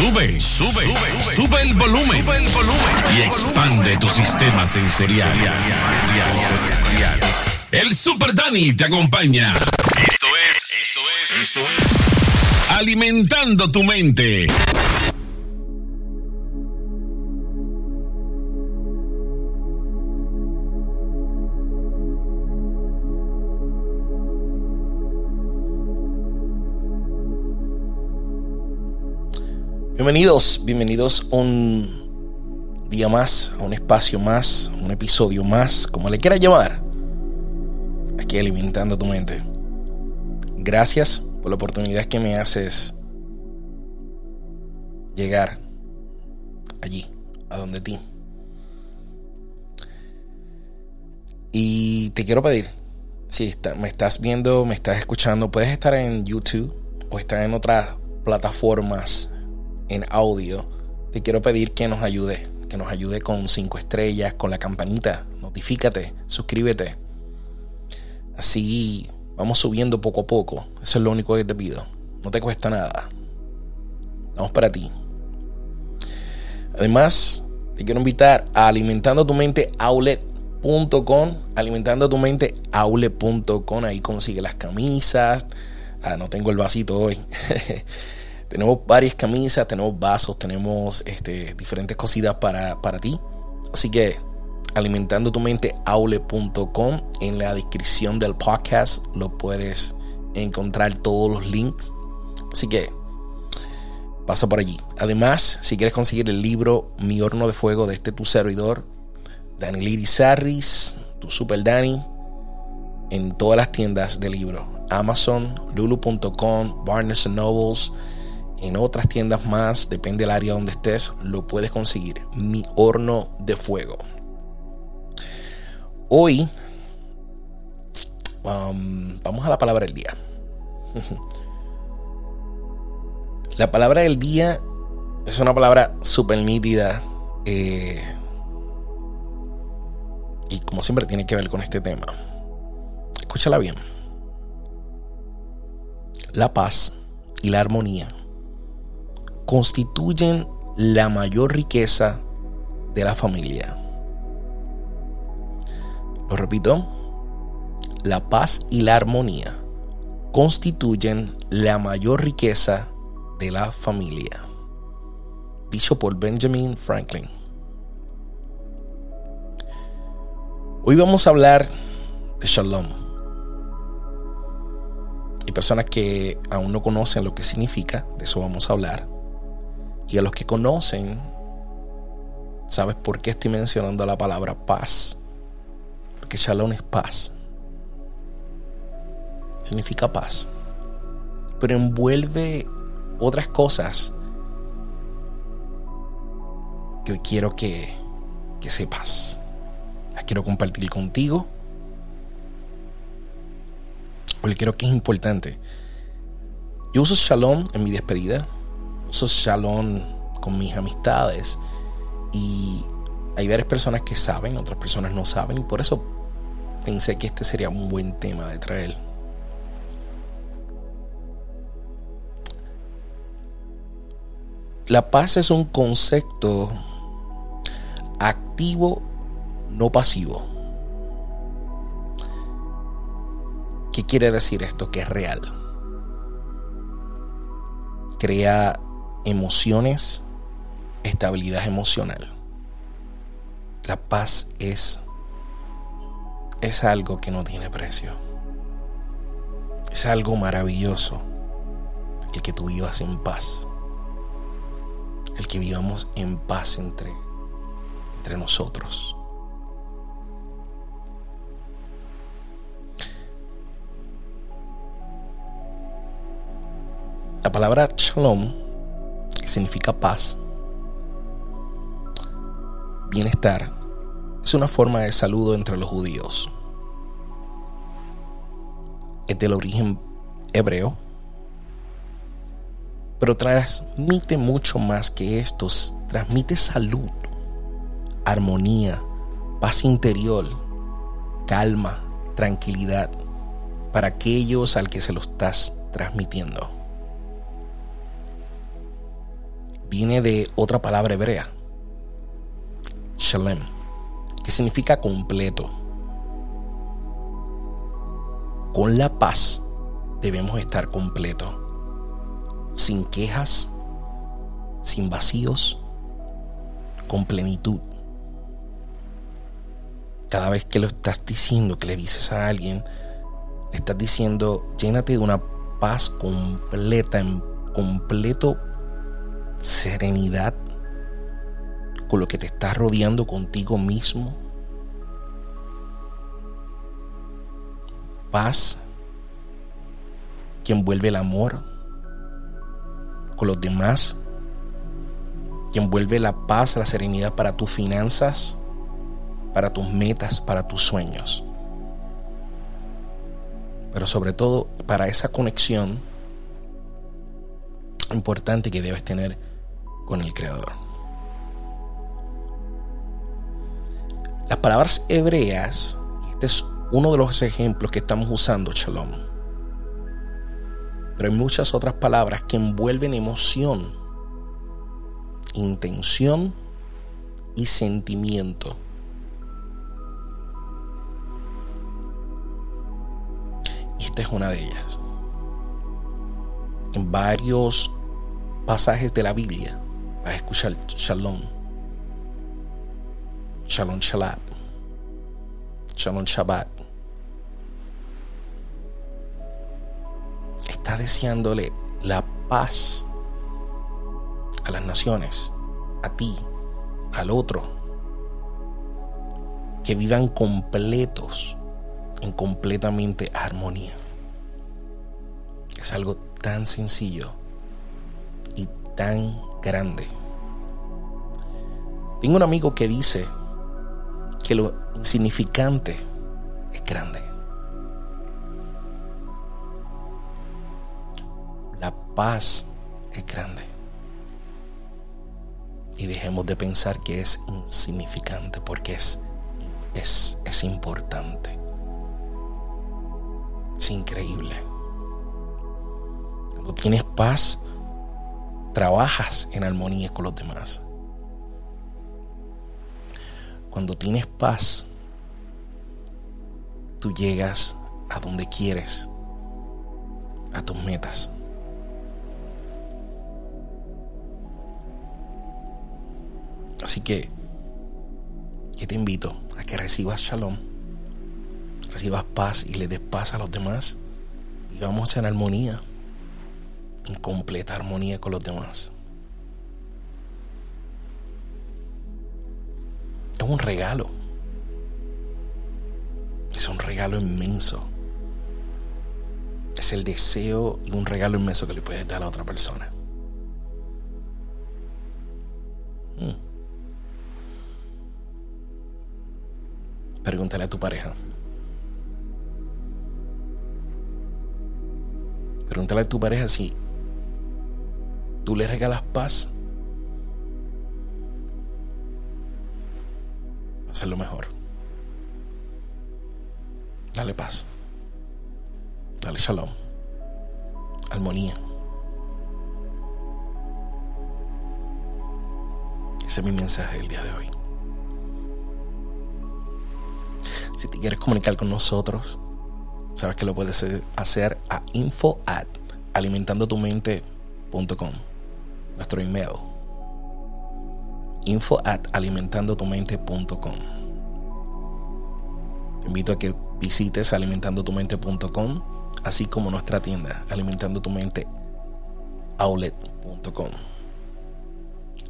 Sube, sube, sube, sube el volumen. Sube el volumen. Y expande tu sistema sensorial. El Super Dani te acompaña. Esto es, esto es, esto es. Alimentando tu mente. Bienvenidos, bienvenidos un día más, a un espacio más, un episodio más, como le quieras llamar, aquí alimentando tu mente. Gracias por la oportunidad que me haces llegar allí, a donde ti. Y te quiero pedir, si me estás viendo, me estás escuchando, puedes estar en YouTube o estar en otras plataformas en audio, te quiero pedir que nos ayude, que nos ayude con cinco estrellas, con la campanita, notifícate, suscríbete. Así vamos subiendo poco a poco. Eso es lo único que te pido. No te cuesta nada. Vamos para ti. Además, te quiero invitar a alimentando tu mente outlet.com, alimentando tu mente outlet.com, ahí consigue las camisas. Ah, no tengo el vasito hoy. Tenemos varias camisas, tenemos vasos, tenemos este, diferentes cositas para, para ti. Así que alimentando tu mente aule.com en la descripción del podcast lo puedes encontrar todos los links. Así que pasa por allí. Además, si quieres conseguir el libro Mi horno de fuego de este tu servidor, Dani Lirizarris, tu super Dani, en todas las tiendas de libro. Amazon, lulu.com, Barnes Nobles, en otras tiendas más, depende del área donde estés, lo puedes conseguir. Mi horno de fuego. Hoy um, vamos a la palabra del día. la palabra del día es una palabra súper nítida. Eh, y como siempre tiene que ver con este tema. Escúchala bien. La paz y la armonía constituyen la mayor riqueza de la familia. Lo repito, la paz y la armonía constituyen la mayor riqueza de la familia. Dicho por Benjamin Franklin. Hoy vamos a hablar de Shalom. Hay personas que aún no conocen lo que significa, de eso vamos a hablar. Y a los que conocen, ¿sabes por qué estoy mencionando la palabra paz? Porque shalom es paz. Significa paz. Pero envuelve otras cosas que hoy quiero que, que sepas. Las quiero compartir contigo. Porque creo que es importante. Yo uso shalom en mi despedida shalom con mis amistades y hay varias personas que saben, otras personas no saben y por eso pensé que este sería un buen tema de traer. La paz es un concepto activo, no pasivo. ¿Qué quiere decir esto? Que es real. Crea emociones, estabilidad emocional. La paz es es algo que no tiene precio. Es algo maravilloso el que tú vivas en paz. El que vivamos en paz entre entre nosotros. La palabra shalom significa paz, bienestar, es una forma de saludo entre los judíos. Es del origen hebreo, pero transmite mucho más que esto. Transmite salud, armonía, paz interior, calma, tranquilidad para aquellos al que se lo estás transmitiendo. Viene de otra palabra hebrea, shalem, que significa completo. Con la paz debemos estar completos, sin quejas, sin vacíos, con plenitud. Cada vez que lo estás diciendo, que le dices a alguien, le estás diciendo, llénate de una paz completa, en completo serenidad con lo que te está rodeando contigo mismo. Paz que envuelve el amor con los demás, que envuelve la paz, la serenidad para tus finanzas, para tus metas, para tus sueños. Pero sobre todo para esa conexión importante que debes tener con el Creador. Las palabras hebreas, este es uno de los ejemplos que estamos usando, shalom. Pero hay muchas otras palabras que envuelven emoción, intención y sentimiento. Esta es una de ellas. En varios pasajes de la Biblia escuchar shalom. Shalom Shabbat. Shalom Shabbat. Está deseándole la paz a las naciones, a ti, al otro. Que vivan completos, en completamente armonía. Es algo tan sencillo y tan grande. Tengo un amigo que dice que lo insignificante es grande. La paz es grande. Y dejemos de pensar que es insignificante porque es, es, es importante. Es increíble. Cuando tienes paz, trabajas en armonía con los demás. Cuando tienes paz, tú llegas a donde quieres, a tus metas. Así que yo te invito a que recibas shalom, recibas paz y le des paz a los demás y vamos en armonía, en completa armonía con los demás. Es un regalo. Es un regalo inmenso. Es el deseo y un regalo inmenso que le puedes dar a otra persona. Hmm. Pregúntale a tu pareja. Pregúntale a tu pareja si tú le regalas paz. Hacerlo mejor. Dale paz. Dale shalom. Armonía. Ese es mi mensaje del día de hoy. Si te quieres comunicar con nosotros, sabes que lo puedes hacer a info at alimentandotumente.com. Nuestro email. Info at alimentandotumente.com. Te invito a que visites alimentandotumente.com, así como nuestra tienda, alimentandotumente.outlet.com.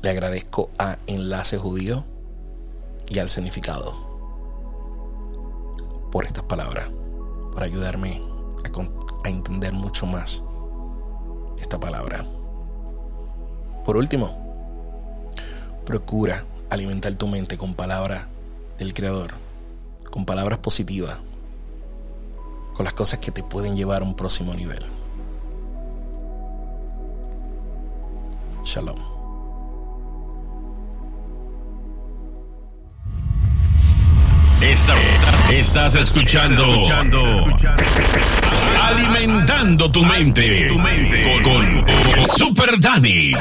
Le agradezco a Enlace Judío y al Significado por estas palabras, por ayudarme a, entender mucho más esta palabra. Por último, procura alimentar tu mente con palabras del Creador, con palabras positivas, con las cosas que te pueden llevar a un próximo nivel. Shalom. estás escuchando Alimentando tu mente con Super Dani.